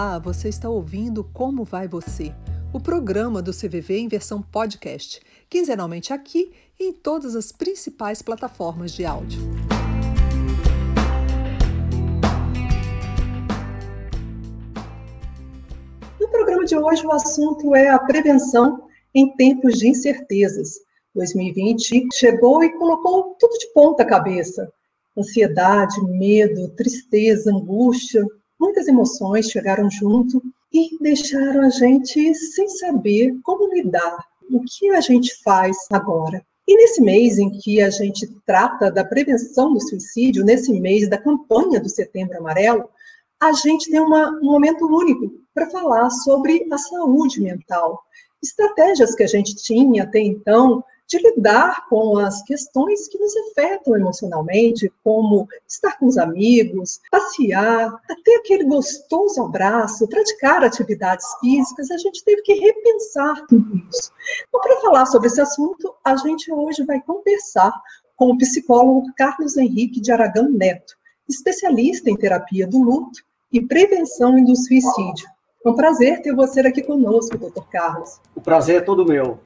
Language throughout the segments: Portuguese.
Olá, você está ouvindo Como Vai Você? O programa do CVV em versão podcast, quinzenalmente aqui e em todas as principais plataformas de áudio. No programa de hoje, o assunto é a prevenção em tempos de incertezas. 2020 chegou e colocou tudo de ponta cabeça. Ansiedade, medo, tristeza, angústia, muitas emoções chegaram junto e deixaram a gente sem saber como lidar, o que a gente faz agora. E nesse mês em que a gente trata da prevenção do suicídio, nesse mês da campanha do Setembro Amarelo, a gente tem uma, um momento único para falar sobre a saúde mental. Estratégias que a gente tinha até então de lidar com as questões que nos afetam emocionalmente, como estar com os amigos, passear, até aquele gostoso abraço, praticar atividades físicas, a gente teve que repensar tudo isso. Então, para falar sobre esse assunto, a gente hoje vai conversar com o psicólogo Carlos Henrique de Aragão Neto, especialista em terapia do luto e prevenção do suicídio. É um prazer ter você aqui conosco, doutor Carlos. O prazer é todo meu.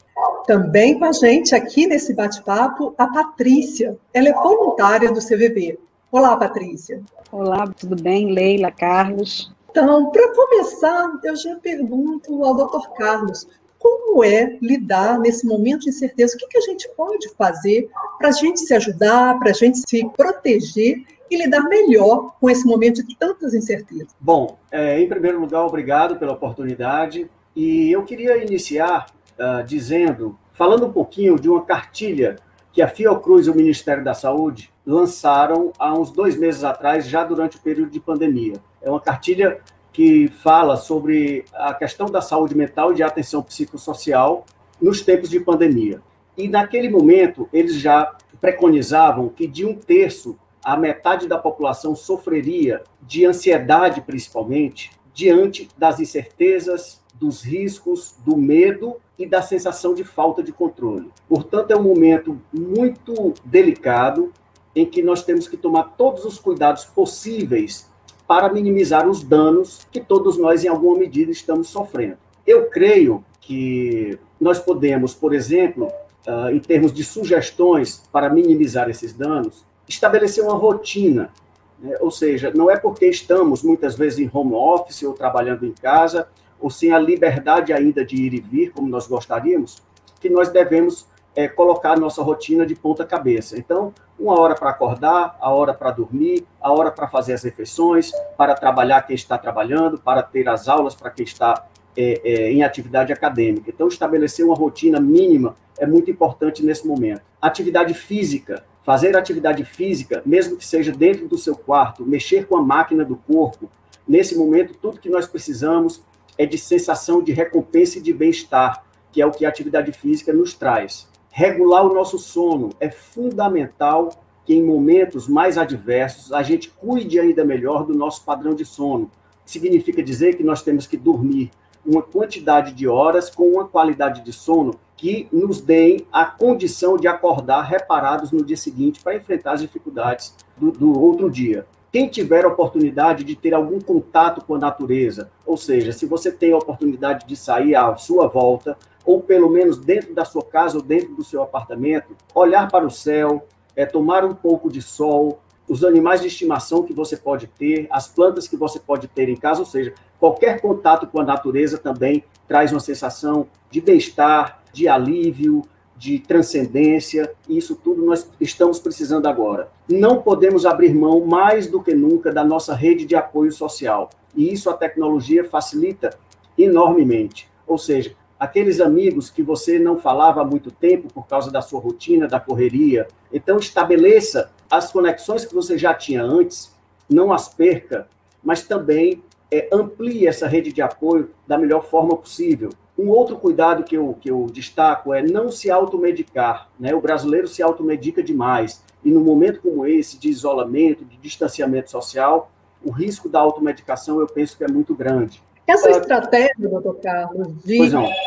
Também com a gente aqui nesse bate-papo, a Patrícia. Ela é voluntária do CVV. Olá, Patrícia. Olá, tudo bem? Leila, Carlos. Então, para começar, eu já pergunto ao doutor Carlos, como é lidar nesse momento de incerteza? O que, que a gente pode fazer para a gente se ajudar, para a gente se proteger e lidar melhor com esse momento de tantas incertezas? Bom, é, em primeiro lugar, obrigado pela oportunidade. E eu queria iniciar uh, dizendo, falando um pouquinho de uma cartilha que a Fiocruz e o Ministério da Saúde lançaram há uns dois meses atrás, já durante o período de pandemia. É uma cartilha que fala sobre a questão da saúde mental e de atenção psicossocial nos tempos de pandemia. E naquele momento, eles já preconizavam que de um terço a metade da população sofreria de ansiedade, principalmente, diante das incertezas, dos riscos, do medo e da sensação de falta de controle. Portanto, é um momento muito delicado em que nós temos que tomar todos os cuidados possíveis para minimizar os danos que todos nós, em alguma medida, estamos sofrendo. Eu creio que nós podemos, por exemplo, uh, em termos de sugestões para minimizar esses danos, estabelecer uma rotina. Né? Ou seja, não é porque estamos muitas vezes em home office ou trabalhando em casa ou sem a liberdade ainda de ir e vir, como nós gostaríamos, que nós devemos é, colocar nossa rotina de ponta cabeça. Então, uma hora para acordar, a hora para dormir, a hora para fazer as refeições, para trabalhar quem está trabalhando, para ter as aulas para quem está é, é, em atividade acadêmica. Então, estabelecer uma rotina mínima é muito importante nesse momento. Atividade física, fazer atividade física, mesmo que seja dentro do seu quarto, mexer com a máquina do corpo, nesse momento, tudo que nós precisamos é de sensação de recompensa e de bem-estar, que é o que a atividade física nos traz. Regular o nosso sono é fundamental que em momentos mais adversos a gente cuide ainda melhor do nosso padrão de sono. Significa dizer que nós temos que dormir uma quantidade de horas com uma qualidade de sono que nos deem a condição de acordar reparados no dia seguinte para enfrentar as dificuldades do, do outro dia. Quem tiver a oportunidade de ter algum contato com a natureza, ou seja, se você tem a oportunidade de sair à sua volta, ou pelo menos dentro da sua casa ou dentro do seu apartamento, olhar para o céu, é, tomar um pouco de sol, os animais de estimação que você pode ter, as plantas que você pode ter em casa, ou seja, qualquer contato com a natureza também traz uma sensação de bem-estar, de alívio, de transcendência, e isso tudo nós estamos precisando agora. Não podemos abrir mão mais do que nunca da nossa rede de apoio social, e isso a tecnologia facilita enormemente. Ou seja, aqueles amigos que você não falava há muito tempo por causa da sua rotina, da correria, então estabeleça as conexões que você já tinha antes, não as perca, mas também é, amplie essa rede de apoio da melhor forma possível. Um outro cuidado que eu, que eu destaco é não se automedicar. Né? O brasileiro se automedica demais. E no momento como esse, de isolamento, de distanciamento social, o risco da automedicação eu penso que é muito grande. Essa estratégia, doutor Carlos, de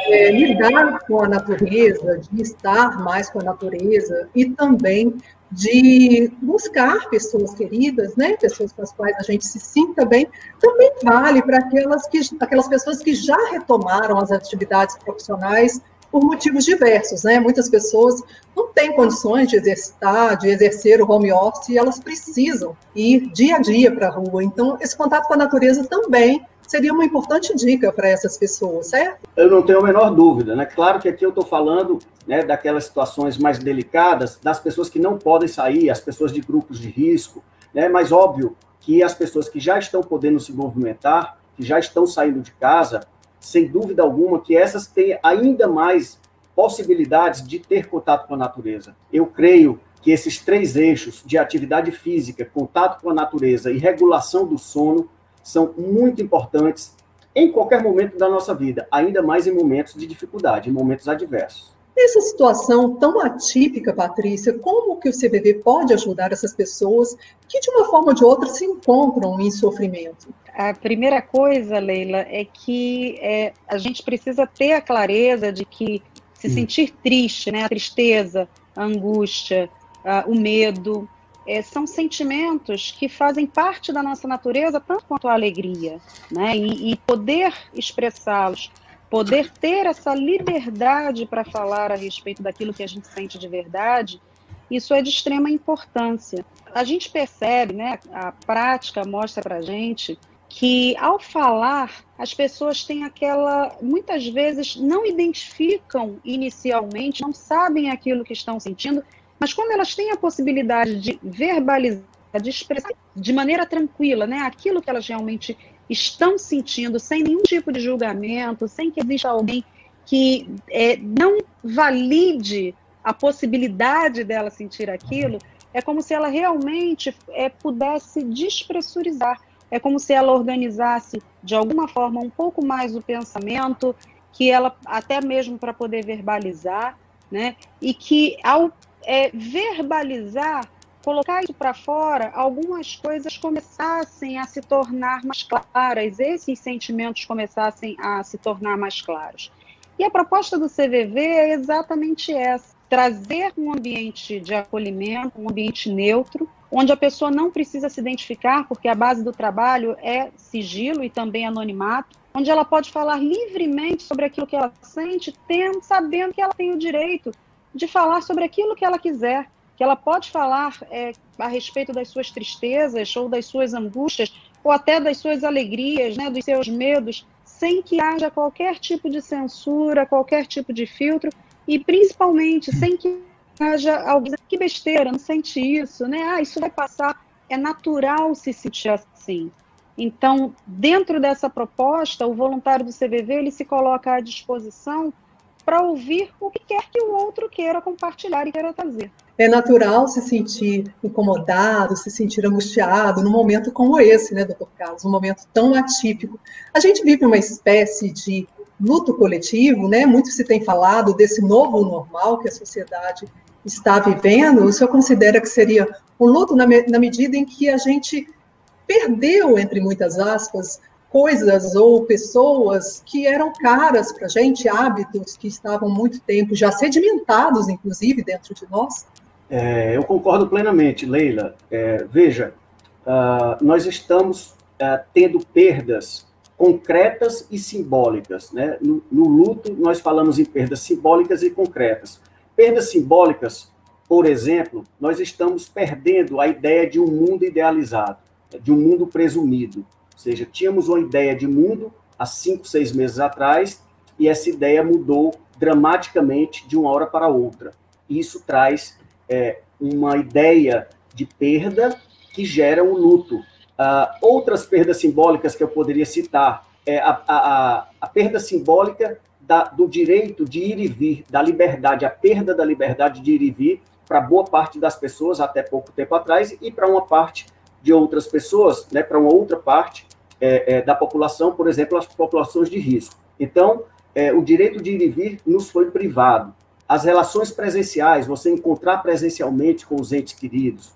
é, lidar com a natureza, de estar mais com a natureza e também de buscar pessoas queridas, né, pessoas com as quais a gente se sinta bem, também vale para aquelas, que, aquelas pessoas que já retomaram as atividades profissionais por motivos diversos, né? Muitas pessoas não têm condições de exercitar, de exercer o home office, e elas precisam ir dia a dia para a rua. Então, esse contato com a natureza também seria uma importante dica para essas pessoas, certo? Eu não tenho a menor dúvida, né? Claro que aqui eu estou falando né, daquelas situações mais delicadas, das pessoas que não podem sair, as pessoas de grupos de risco, né? Mas óbvio que as pessoas que já estão podendo se movimentar, que já estão saindo de casa, sem dúvida alguma que essas têm ainda mais possibilidades de ter contato com a natureza. Eu creio que esses três eixos de atividade física, contato com a natureza e regulação do sono são muito importantes em qualquer momento da nossa vida, ainda mais em momentos de dificuldade, em momentos adversos. Nessa situação tão atípica, Patrícia, como que o CBV pode ajudar essas pessoas que, de uma forma ou de outra, se encontram em sofrimento? A primeira coisa, Leila, é que é, a gente precisa ter a clareza de que se hum. sentir triste, né, a tristeza, a angústia, a, o medo, é, são sentimentos que fazem parte da nossa natureza, tanto quanto a alegria, né? E, e poder expressá-los, poder ter essa liberdade para falar a respeito daquilo que a gente sente de verdade, isso é de extrema importância. A gente percebe, né? A prática mostra para gente que ao falar as pessoas têm aquela muitas vezes não identificam inicialmente, não sabem aquilo que estão sentindo mas quando elas têm a possibilidade de verbalizar, de expressar de maneira tranquila, né, aquilo que elas realmente estão sentindo, sem nenhum tipo de julgamento, sem que exista alguém que é, não valide a possibilidade dela sentir aquilo, é como se ela realmente é, pudesse despressurizar. É como se ela organizasse de alguma forma um pouco mais o pensamento, que ela até mesmo para poder verbalizar, né? E que ao é, verbalizar, colocar isso para fora, algumas coisas começassem a se tornar mais claras, esses sentimentos começassem a se tornar mais claros. E a proposta do CVV é exatamente essa: trazer um ambiente de acolhimento, um ambiente neutro, onde a pessoa não precisa se identificar, porque a base do trabalho é sigilo e também anonimato, onde ela pode falar livremente sobre aquilo que ela sente, tendo, sabendo que ela tem o direito de falar sobre aquilo que ela quiser, que ela pode falar é, a respeito das suas tristezas ou das suas angústias ou até das suas alegrias, né, dos seus medos, sem que haja qualquer tipo de censura, qualquer tipo de filtro e principalmente sem que haja alguém que besteira, não sente isso, né? Ah, isso vai passar. É natural se sentir assim. Então, dentro dessa proposta, o voluntário do CVV ele se coloca à disposição para ouvir o que quer que o outro queira compartilhar e queira trazer. É natural se sentir incomodado, se sentir angustiado num momento como esse, né, doutor Carlos? Um momento tão atípico. A gente vive uma espécie de luto coletivo, né? Muito se tem falado desse novo normal que a sociedade está vivendo. O senhor considera que seria um luto na, me na medida em que a gente perdeu, entre muitas aspas, coisas ou pessoas que eram caras para a gente, hábitos que estavam muito tempo já sedimentados, inclusive, dentro de nós? É, eu concordo plenamente, Leila. É, veja, uh, nós estamos uh, tendo perdas concretas e simbólicas. Né? No, no, luto, nós falamos em perdas simbólicas e concretas. Perdas simbólicas, por exemplo, nós estamos perdendo a ideia de um mundo idealizado, de um mundo presumido. Ou seja, tínhamos uma ideia de mundo há cinco, seis meses atrás, e essa ideia mudou dramaticamente de uma hora para outra. Isso traz é, uma ideia de perda que gera um luto. Uh, outras perdas simbólicas que eu poderia citar é a, a, a perda simbólica da, do direito de ir e vir, da liberdade, a perda da liberdade de ir e vir para boa parte das pessoas até pouco tempo atrás e para uma parte de outras pessoas, né, para uma outra parte é, é, da população, por exemplo, as populações de risco. Então, é, o direito de ir e vir nos foi privado. As relações presenciais, você encontrar presencialmente com os entes queridos,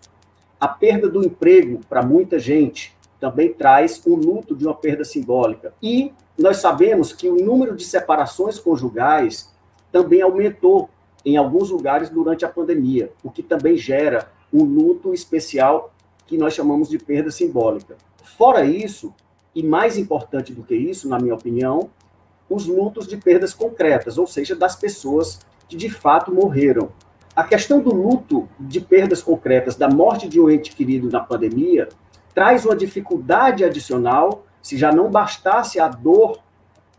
a perda do emprego para muita gente também traz um luto de uma perda simbólica. E nós sabemos que o número de separações conjugais também aumentou em alguns lugares durante a pandemia, o que também gera um luto especial que nós chamamos de perda simbólica. Fora isso, e mais importante do que isso, na minha opinião, os lutos de perdas concretas, ou seja, das pessoas que de fato morreram. A questão do luto de perdas concretas, da morte de um ente querido na pandemia, traz uma dificuldade adicional, se já não bastasse a dor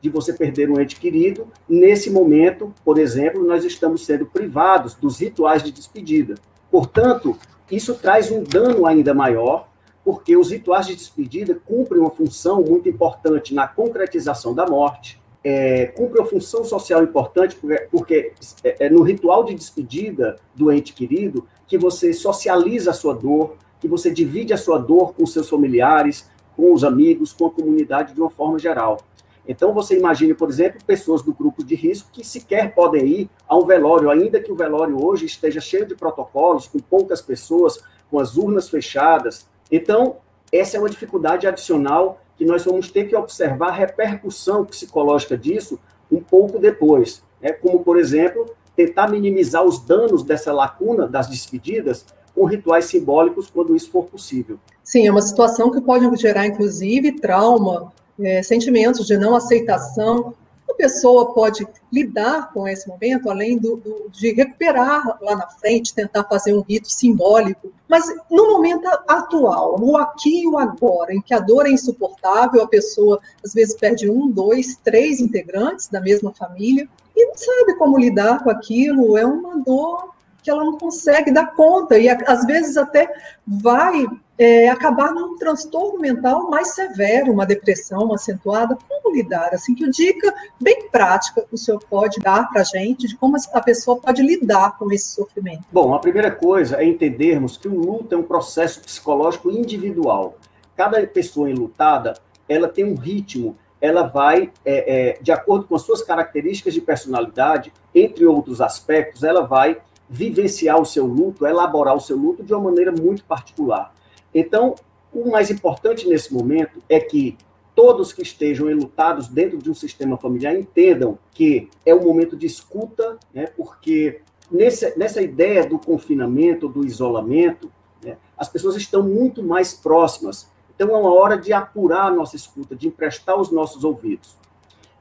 de você perder um ente querido, nesse momento, por exemplo, nós estamos sendo privados dos rituais de despedida. Portanto, isso traz um dano ainda maior, porque os rituais de despedida cumprem uma função muito importante na concretização da morte, é, uma função social importante, porque, porque é, é no ritual de despedida do ente querido que você socializa a sua dor, que você divide a sua dor com seus familiares, com os amigos, com a comunidade de uma forma geral. Então, você imagine, por exemplo, pessoas do grupo de risco que sequer podem ir a um velório, ainda que o velório hoje esteja cheio de protocolos, com poucas pessoas, com as urnas fechadas. Então, essa é uma dificuldade adicional que nós vamos ter que observar a repercussão psicológica disso um pouco depois. Né? Como, por exemplo, tentar minimizar os danos dessa lacuna das despedidas com rituais simbólicos quando isso for possível. Sim, é uma situação que pode gerar, inclusive, trauma é, sentimentos de não aceitação. A pessoa pode lidar com esse momento, além do, do, de recuperar lá na frente, tentar fazer um rito simbólico, mas no momento atual, o aqui e o agora, em que a dor é insuportável, a pessoa às vezes perde um, dois, três integrantes da mesma família e não sabe como lidar com aquilo, é uma dor que ela não consegue dar conta e às vezes até vai é, acabar num transtorno mental mais severo, uma depressão acentuada. Como lidar? Assim, que dica bem prática o senhor pode dar para a gente de como a pessoa pode lidar com esse sofrimento? Bom, a primeira coisa é entendermos que o luto é um processo psicológico individual. Cada pessoa enlutada, ela tem um ritmo, ela vai, é, é, de acordo com as suas características de personalidade, entre outros aspectos, ela vai vivenciar o seu luto, elaborar o seu luto de uma maneira muito particular. Então, o mais importante nesse momento é que todos que estejam enlutados dentro de um sistema familiar entendam que é um momento de escuta, né, porque nessa, nessa ideia do confinamento, do isolamento, né, as pessoas estão muito mais próximas. Então, é uma hora de apurar a nossa escuta, de emprestar os nossos ouvidos.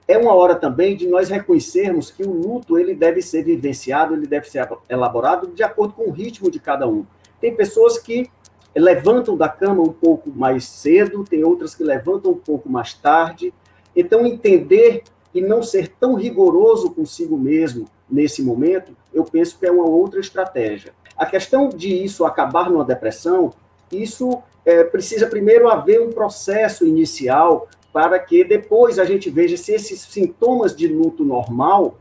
É uma hora também de nós reconhecermos que o luto ele deve ser vivenciado, ele deve ser elaborado de acordo com o ritmo de cada um. Tem pessoas que levantam da cama um pouco mais cedo, tem outras que levantam um pouco mais tarde. Então, entender e não ser tão rigoroso consigo mesmo nesse momento, eu penso que é uma outra estratégia. A questão de isso acabar numa depressão, isso é, precisa primeiro haver um processo inicial para que depois a gente veja se esses sintomas de luto normal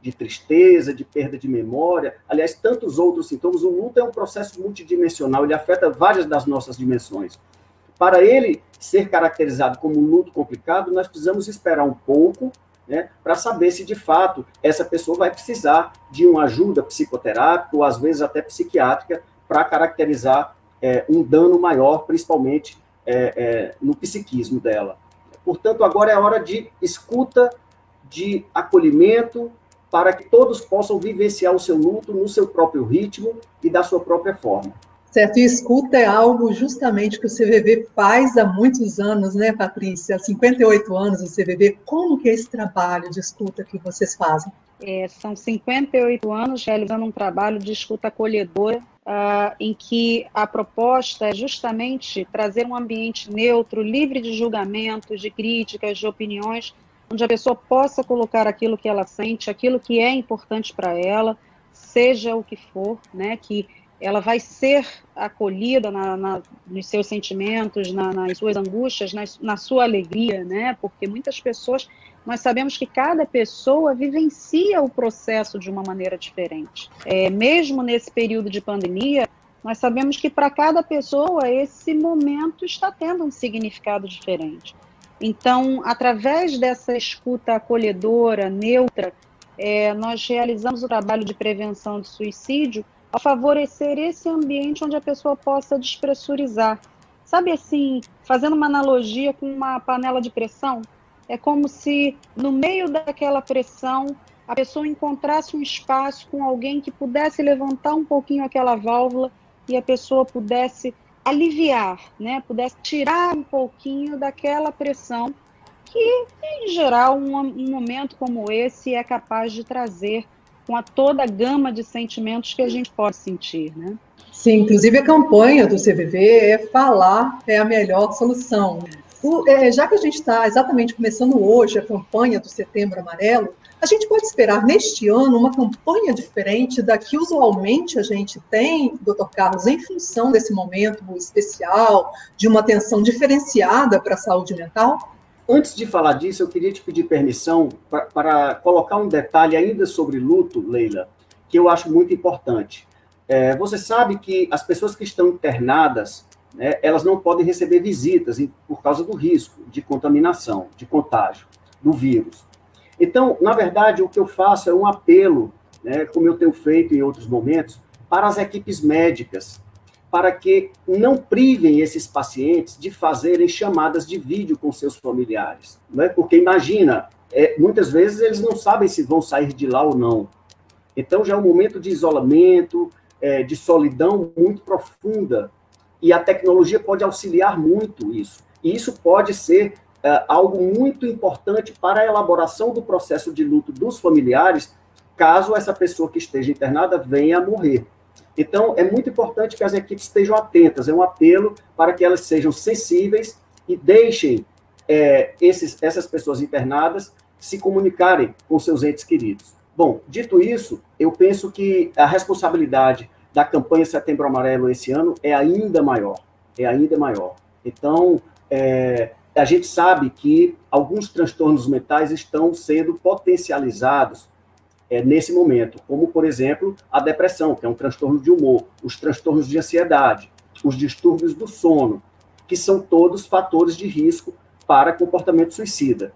de tristeza, de perda de memória, aliás, tantos outros sintomas. O luto é um processo multidimensional, ele afeta várias das nossas dimensões. Para ele ser caracterizado como luto complicado, nós precisamos esperar um pouco né, para saber se de fato essa pessoa vai precisar de uma ajuda psicoterápica ou às vezes até psiquiátrica para caracterizar é, um dano maior, principalmente é, é, no psiquismo dela. Portanto, agora é hora de escuta, de acolhimento, para que todos possam vivenciar o seu luto no seu próprio ritmo e da sua própria forma. Certo, e escuta é algo justamente que o CVV faz há muitos anos, né, Patrícia? Há 58 anos o CVV. Como que é esse trabalho de escuta que vocês fazem? É, são 58 anos realizando um trabalho de escuta acolhedora, uh, em que a proposta é justamente trazer um ambiente neutro, livre de julgamentos, de críticas, de opiniões, onde a pessoa possa colocar aquilo que ela sente, aquilo que é importante para ela, seja o que for, né, que ela vai ser acolhida na, na, nos seus sentimentos, na, nas suas angústias, na, na, sua alegria, né? Porque muitas pessoas, nós sabemos que cada pessoa vivencia o processo de uma maneira diferente. É, mesmo nesse período de pandemia, nós sabemos que para cada pessoa esse momento está tendo um significado diferente. Então, através dessa escuta acolhedora, neutra, é, nós realizamos o trabalho de prevenção de suicídio a favorecer esse ambiente onde a pessoa possa despressurizar. Sabe assim, fazendo uma analogia com uma panela de pressão, É como se, no meio daquela pressão, a pessoa encontrasse um espaço com alguém que pudesse levantar um pouquinho aquela válvula e a pessoa pudesse aliviar, né? Pudesse tirar um pouquinho daquela pressão que, em geral, um, um momento como esse é capaz de trazer com a toda a gama de sentimentos que a gente pode sentir, né? Sim, inclusive a campanha do CVV é falar é a melhor solução. O, é, já que a gente está exatamente começando hoje a campanha do Setembro Amarelo, a gente pode esperar neste ano uma campanha diferente da que usualmente a gente tem, doutor Carlos, em função desse momento especial, de uma atenção diferenciada para a saúde mental? Antes de falar disso, eu queria te pedir permissão para colocar um detalhe ainda sobre luto, Leila, que eu acho muito importante. É, você sabe que as pessoas que estão internadas, né, elas não podem receber visitas por causa do risco de contaminação, de contágio do vírus. Então, na verdade, o que eu faço é um apelo, né, como eu tenho feito em outros momentos, para as equipes médicas, para que não privem esses pacientes de fazerem chamadas de vídeo com seus familiares. Não é? Porque imagina, é, muitas vezes eles não sabem se vão sair de lá ou não. Então já é um momento de isolamento, é, de solidão muito profunda. E a tecnologia pode auxiliar muito isso. E isso pode ser é, algo muito importante para a elaboração do processo de luto dos familiares, caso essa pessoa que esteja internada venha a morrer. Então, é muito importante que as equipes estejam atentas. É um apelo para que elas sejam sensíveis e deixem é, esses, essas pessoas internadas se comunicarem com seus entes queridos. Bom, dito isso, eu penso que a responsabilidade da campanha Setembro Amarelo esse ano é ainda maior, é ainda maior. Então, é, a gente sabe que alguns transtornos mentais estão sendo potencializados é, nesse momento, como, por exemplo, a depressão, que é um transtorno de humor, os transtornos de ansiedade, os distúrbios do sono, que são todos fatores de risco para comportamento suicida.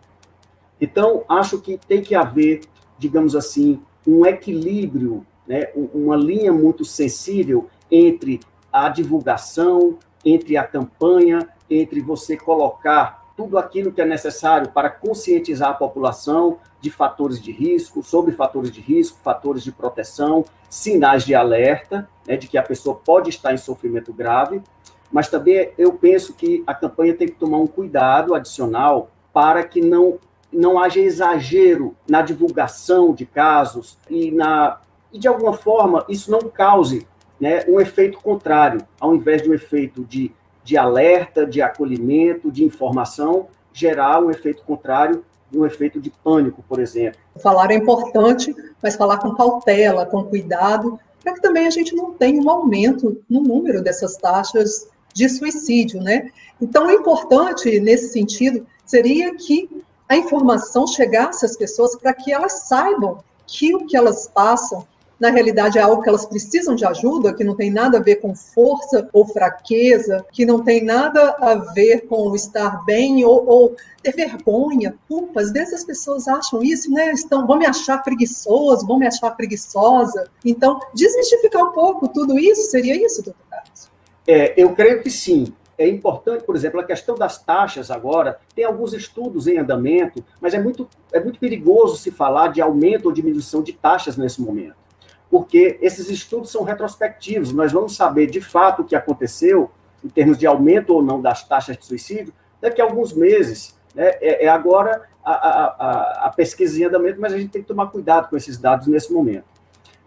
Então, acho que tem que haver, digamos assim, um equilíbrio né, uma linha muito sensível entre a divulgação, entre a campanha, entre você colocar tudo aquilo que é necessário para conscientizar a população de fatores de risco, sobre fatores de risco, fatores de proteção, sinais de alerta, né, de que a pessoa pode estar em sofrimento grave, mas também eu penso que a campanha tem que tomar um cuidado adicional para que não, não haja exagero na divulgação de casos e na e, de alguma forma, isso não cause né, um efeito contrário, ao invés de um efeito de, de alerta, de acolhimento, de informação, gerar um efeito contrário, um efeito de pânico, por exemplo. Falar é importante, mas falar com cautela, com cuidado, para que também a gente não tenha um aumento no número dessas taxas de suicídio, né? Então, o importante nesse sentido seria que a informação chegasse às pessoas para que elas saibam que o que elas passam na realidade é algo que elas precisam de ajuda, que não tem nada a ver com força ou fraqueza, que não tem nada a ver com estar bem ou, ou ter vergonha, culpa. Às vezes as pessoas acham isso, né? Estão, vão me achar preguiçoso, vão me achar preguiçosa. Então, desmistificar um pouco tudo isso, seria isso, doutor Carlos? É, eu creio que sim. É importante, por exemplo, a questão das taxas agora, tem alguns estudos em andamento, mas é muito, é muito perigoso se falar de aumento ou diminuição de taxas nesse momento porque esses estudos são retrospectivos, nós vamos saber de fato o que aconteceu, em termos de aumento ou não das taxas de suicídio, daqui a alguns meses. Né? É, é, agora a, a, a, a pesquisa em andamento, mas a gente tem que tomar cuidado com esses dados nesse momento.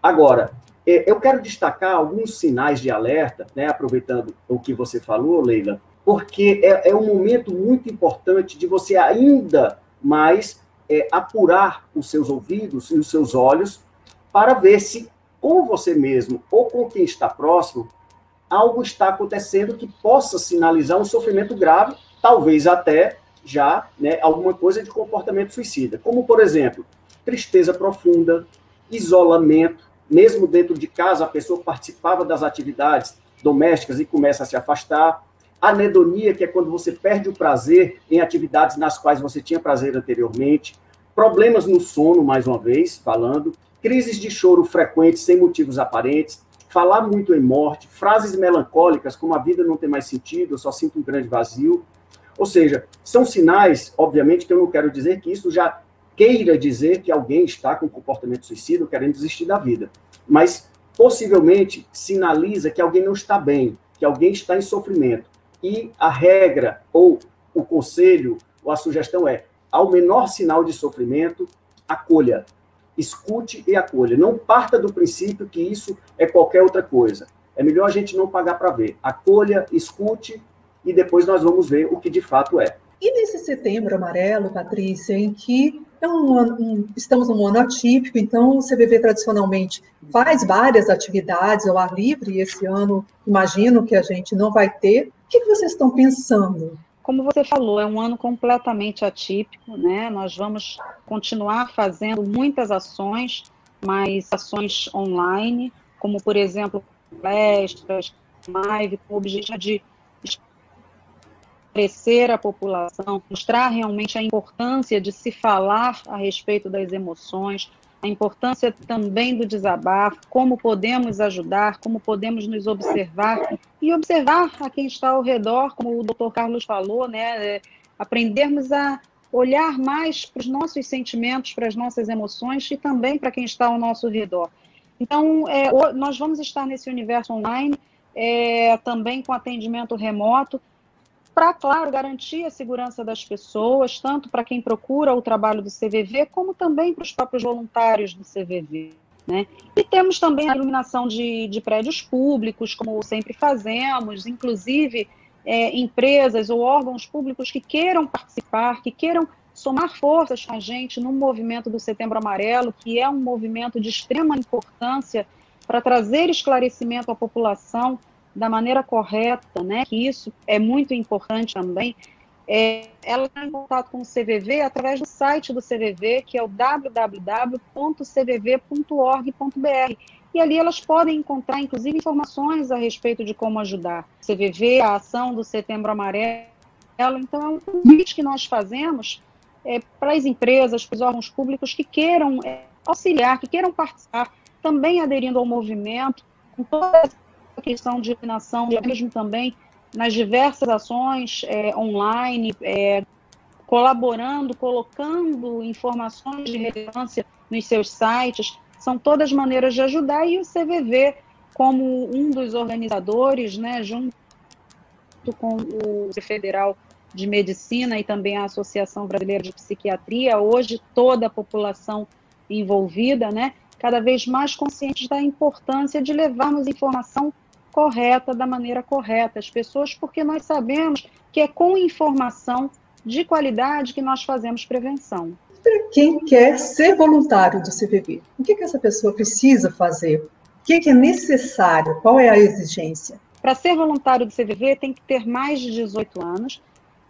Agora, é, eu quero destacar alguns sinais de alerta, né, aproveitando o que você falou, Leila, porque é, é um momento muito importante de você ainda mais é, apurar os seus ouvidos e os seus olhos para ver se com você mesmo ou com quem está próximo, algo está acontecendo que possa sinalizar um sofrimento grave, talvez até já né, alguma coisa de comportamento suicida. Como, por exemplo, tristeza profunda, isolamento, mesmo dentro de casa, a pessoa participava das atividades domésticas e começa a se afastar. Anedonia, que é quando você perde o prazer em atividades nas quais você tinha prazer anteriormente. Problemas no sono, mais uma vez, falando crises de choro frequentes sem motivos aparentes, falar muito em morte, frases melancólicas como a vida não tem mais sentido, eu só sinto um grande vazio, Ou seja, são sinais, obviamente, que eu não quero dizer que isso já queira dizer que alguém está com comportamento suicida, querendo desistir da vida. Mas possivelmente sinaliza que alguém não está bem, que alguém está em sofrimento. E a regra, ou o conselho, ou a sugestão é: ao menor sinal de sofrimento, acolha. Escute e acolha. Não parta do princípio que isso é qualquer outra coisa. É melhor a gente não pagar para ver. Acolha, escute e depois nós vamos ver o que de fato é. E nesse setembro amarelo, Patrícia, em que é um, um, estamos num ano atípico, então o CVV tradicionalmente faz várias atividades ao ar livre, e esse ano imagino que a gente não vai ter. O que vocês estão pensando? Como você falou, é um ano completamente atípico, né? Nós vamos continuar fazendo muitas ações, mas ações online, como por exemplo palestras, live, com o objetivo de esclarecer a população, mostrar realmente a importância de se falar a respeito das emoções, a importância também do desabafo, como podemos ajudar, como podemos nos observar e observar a quem está ao redor, como o doutor Carlos falou, né, é, aprendermos a olhar mais para os nossos sentimentos, para as nossas emoções e também para quem está ao nosso redor. Então, é, nós vamos estar nesse universo online, é, também com atendimento remoto, para, claro, garantir a segurança das pessoas, tanto para quem procura o trabalho do CVV, como também para os próprios voluntários do CVV. Né? E temos também a iluminação de, de prédios públicos, como sempre fazemos, inclusive é, empresas ou órgãos públicos que queiram participar, que queiram somar forças com a gente no movimento do Setembro Amarelo, que é um movimento de extrema importância para trazer esclarecimento à população da maneira correta, né, que isso é muito importante também, é, ela está em contato com o CVV através do site do CVV, que é o www.cvv.org.br. E ali elas podem encontrar, inclusive, informações a respeito de como ajudar. CVV, a ação do Setembro Amarelo. Então, é um convite que nós fazemos é, para as empresas, para os órgãos públicos que queiram é, auxiliar, que queiram participar, também aderindo ao movimento, com toda a questão de iluminação, mesmo também nas diversas ações é, online, é, colaborando, colocando informações de relevância nos seus sites, são todas maneiras de ajudar, e o CVV, como um dos organizadores, né, junto com o Federal de Medicina e também a Associação Brasileira de Psiquiatria, hoje toda a população envolvida, né, cada vez mais conscientes da importância de levarmos informação correta da maneira correta às pessoas, porque nós sabemos que é com informação de qualidade que nós fazemos prevenção. Para quem quer ser voluntário do CVV, o que, que essa pessoa precisa fazer? O que, que é necessário? Qual é a exigência? Para ser voluntário do CVV, tem que ter mais de 18 anos,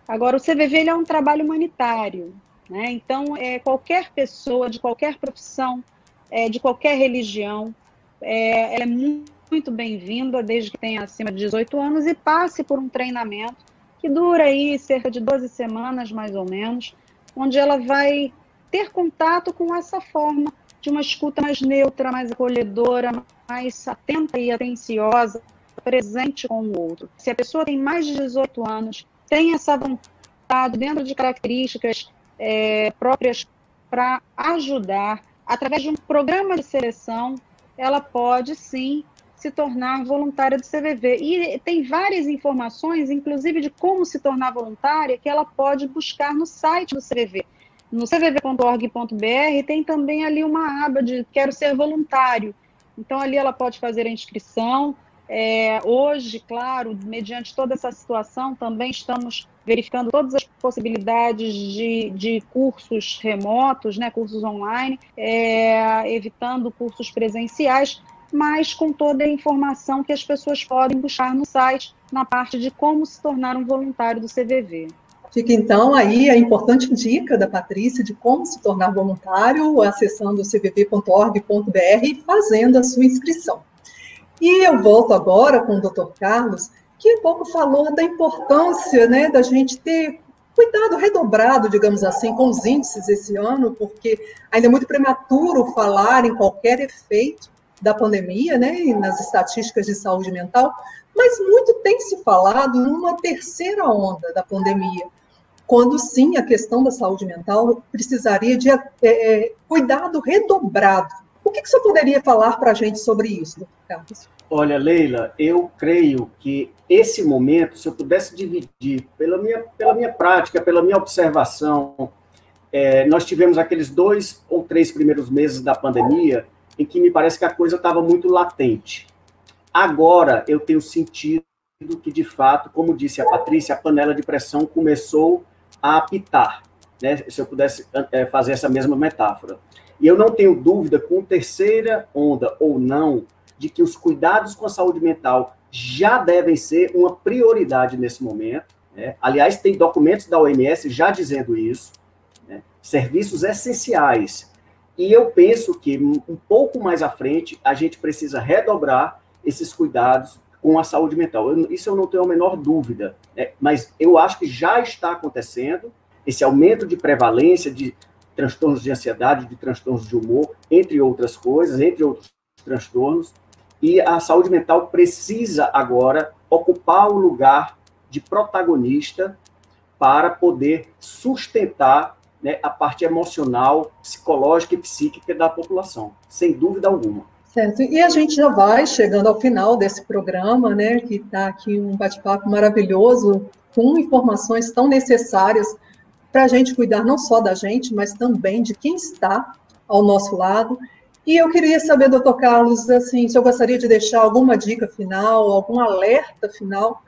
Agora, o CVV é um trabalho humanitário, né? então é, qualquer pessoa de qualquer profissão, é, de qualquer religião, é, é muito, muito bem-vinda, desde que tenha acima de 18 anos e passe por um treinamento que dura aí cerca de 12 semanas, mais ou menos, onde ela vai ter contato com essa forma de uma escuta mais neutra, mais acolhedora, mais atenta e atenciosa, presente com o outro. Se a pessoa tem mais de 18 anos tem essa vontade dentro de características é, próprias para ajudar, através de um programa de seleção, ela pode sim se tornar voluntária do CVV. E tem várias informações, inclusive de como se tornar voluntária, que ela pode buscar no site do CVV. No cvv.org.br tem também ali uma aba de quero ser voluntário. Então ali ela pode fazer a inscrição, é, hoje, claro, mediante toda essa situação, também estamos verificando todas as possibilidades de, de cursos remotos, né, cursos online, é, evitando cursos presenciais, mas com toda a informação que as pessoas podem buscar no site, na parte de como se tornar um voluntário do CVV. Fica então aí a importante dica da Patrícia de como se tornar voluntário, acessando cvv.org.br e fazendo a sua inscrição. E eu volto agora com o doutor Carlos, que um pouco falou da importância né, da gente ter cuidado redobrado, digamos assim, com os índices esse ano, porque ainda é muito prematuro falar em qualquer efeito da pandemia, né, e nas estatísticas de saúde mental, Mas muito tem se falado numa terceira onda da pandemia, quando sim a questão da saúde mental precisaria de é, cuidado redobrado. O que, que você poderia falar para a gente sobre isso, doutor Carlos? Olha, Leila, eu creio que esse momento, se eu pudesse dividir pela minha, pela minha prática, pela minha observação, é, nós tivemos aqueles dois ou três primeiros meses da pandemia em que me parece que a coisa estava muito latente. Agora eu tenho sentido que, de fato, como disse a Patrícia, a panela de pressão começou a apitar, né, se eu pudesse é, fazer essa mesma metáfora. E eu não tenho dúvida, com terceira onda ou não, de que os cuidados com a saúde mental já devem ser uma prioridade nesse momento. Né? Aliás, tem documentos da OMS já dizendo isso. Né? Serviços essenciais. E eu penso que um pouco mais à frente a gente precisa redobrar esses cuidados com a saúde mental. Eu, isso eu não tenho a menor dúvida, né? mas eu acho que já está acontecendo esse aumento de prevalência de transtornos de ansiedade, de transtornos de humor, entre outras coisas, entre outros transtornos, e a saúde mental precisa agora ocupar o lugar de protagonista para poder sustentar né, a parte emocional, psicológica e psíquica da população, sem dúvida alguma. Certo. E a gente já vai chegando ao final desse programa, né, que está aqui um bate-papo maravilhoso, com informações tão necessárias para a gente cuidar não só da gente, mas também de quem está ao nosso lado. E eu queria saber, doutor Carlos, assim, se eu gostaria de deixar alguma dica final, algum alerta final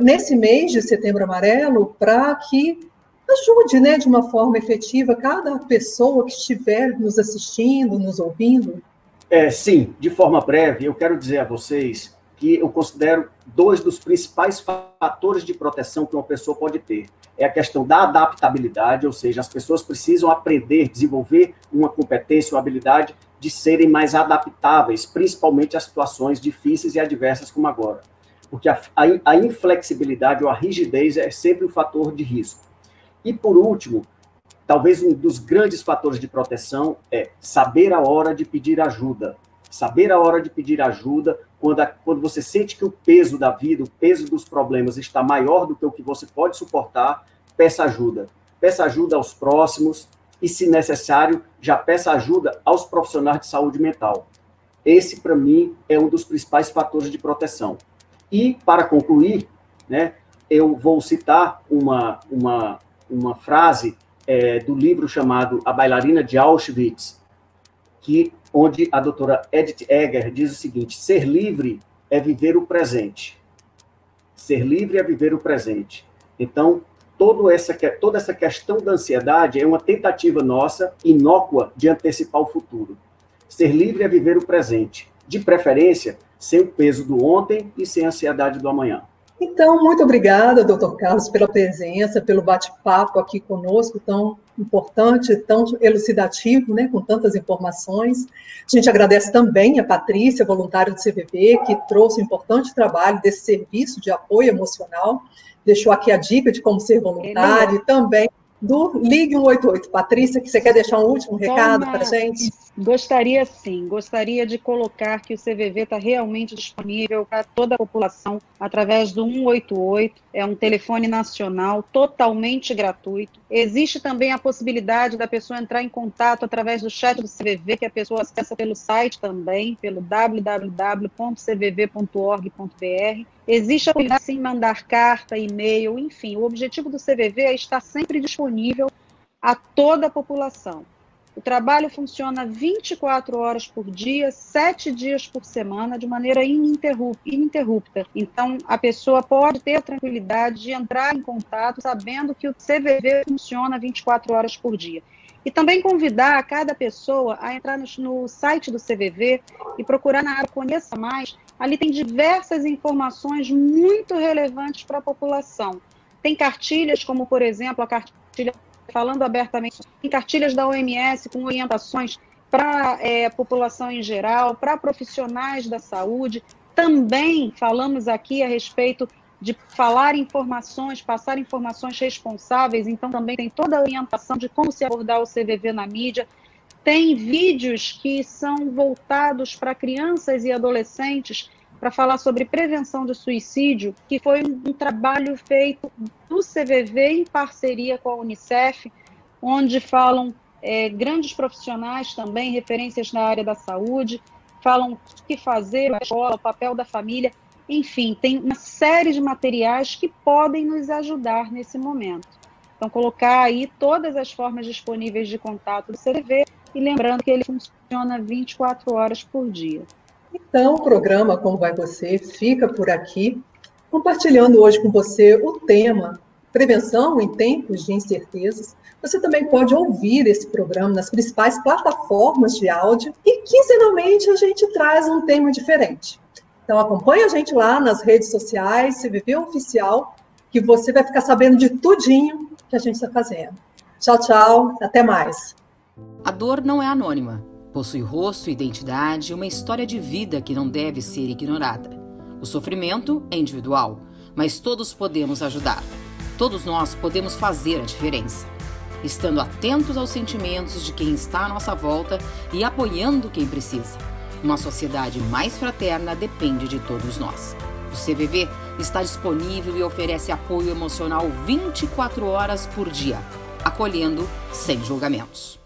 nesse mês de setembro amarelo, para que ajude, né, de uma forma efetiva cada pessoa que estiver nos assistindo, nos ouvindo. É, sim, de forma breve, eu quero dizer a vocês que eu considero dois dos principais fatores de proteção que uma pessoa pode ter. É a questão da adaptabilidade, ou seja, as pessoas precisam aprender, desenvolver uma competência, uma habilidade de serem mais adaptáveis, principalmente a situações difíceis e adversas como agora. Porque a, a, a inflexibilidade ou a rigidez é sempre um fator de risco. E, por último, talvez um dos grandes fatores de proteção é saber a hora de pedir ajuda. Saber a hora de pedir ajuda quando, a, quando você sente que o peso da vida, o peso dos problemas está maior do que o que você pode suportar, peça ajuda. Peça ajuda aos próximos e, se necessário, já peça ajuda aos profissionais de saúde mental. Esse, para mim, é um dos principais fatores de proteção. E, para concluir, né, eu vou citar uma, uma, uma frase é, do livro chamado A Bailarina de Auschwitz, que onde a doutora Edith Egger diz o seguinte: ser livre é viver o presente. Ser livre é viver o presente. Então, todo essa, toda essa questão da ansiedade é uma tentativa nossa, inócua, de antecipar o futuro. Ser livre é viver o presente, de preferência, sem o peso do ontem e sem a ansiedade do amanhã. Então, muito obrigada, doutor Carlos, pela presença, pelo bate-papo aqui conosco, tão importante, tão elucidativo, né, com tantas informações. A gente agradece também a Patrícia, voluntária do CVV, que trouxe um importante trabalho desse serviço de apoio emocional, deixou aqui a dica de como ser voluntário, e também do Ligue 188. Patrícia, que você quer deixar um último recado para a gente? Gostaria sim, gostaria de colocar que o CVV está realmente disponível para toda a população através do 188, é um telefone nacional totalmente gratuito. Existe também a possibilidade da pessoa entrar em contato através do chat do CVV, que a pessoa acessa pelo site também, pelo www.cvv.org.br. Existe a possibilidade de mandar carta, e-mail, enfim, o objetivo do CVV é estar sempre disponível a toda a população. O trabalho funciona 24 horas por dia, 7 dias por semana, de maneira ininterrupta. Então, a pessoa pode ter a tranquilidade de entrar em contato sabendo que o CVV funciona 24 horas por dia. E também convidar cada pessoa a entrar no, no site do CVV e procurar na área Conheça Mais. Ali tem diversas informações muito relevantes para a população. Tem cartilhas, como, por exemplo, a cartilha falando abertamente em cartilhas da OMS com orientações para é, a população em geral, para profissionais da saúde. Também falamos aqui a respeito de falar informações, passar informações responsáveis, então também tem toda a orientação de como se abordar o CVV na mídia. Tem vídeos que são voltados para crianças e adolescentes para falar sobre prevenção do suicídio, que foi um, um trabalho feito do CVV em parceria com a Unicef, onde falam é, grandes profissionais também, referências na área da saúde, falam o que fazer, a escola, o papel da família, enfim, tem uma série de materiais que podem nos ajudar nesse momento. Então, colocar aí todas as formas disponíveis de contato do CVV e lembrando que ele funciona 24 horas por dia. Então, o programa Como Vai Você fica por aqui, compartilhando hoje com você o tema Prevenção em Tempos de Incertezas. Você também pode ouvir esse programa nas principais plataformas de áudio e quinzenalmente a gente traz um tema diferente. Então acompanhe a gente lá nas redes sociais, CVV Oficial, que você vai ficar sabendo de tudinho que a gente está fazendo. Tchau, tchau, até mais. A dor não é anônima. Possui rosto, identidade e uma história de vida que não deve ser ignorada. O sofrimento é individual, mas todos podemos ajudar. Todos nós podemos fazer a diferença. Estando atentos aos sentimentos de quem está à nossa volta e apoiando quem precisa. Uma sociedade mais fraterna depende de todos nós. O CVV está disponível e oferece apoio emocional 24 horas por dia, acolhendo sem julgamentos.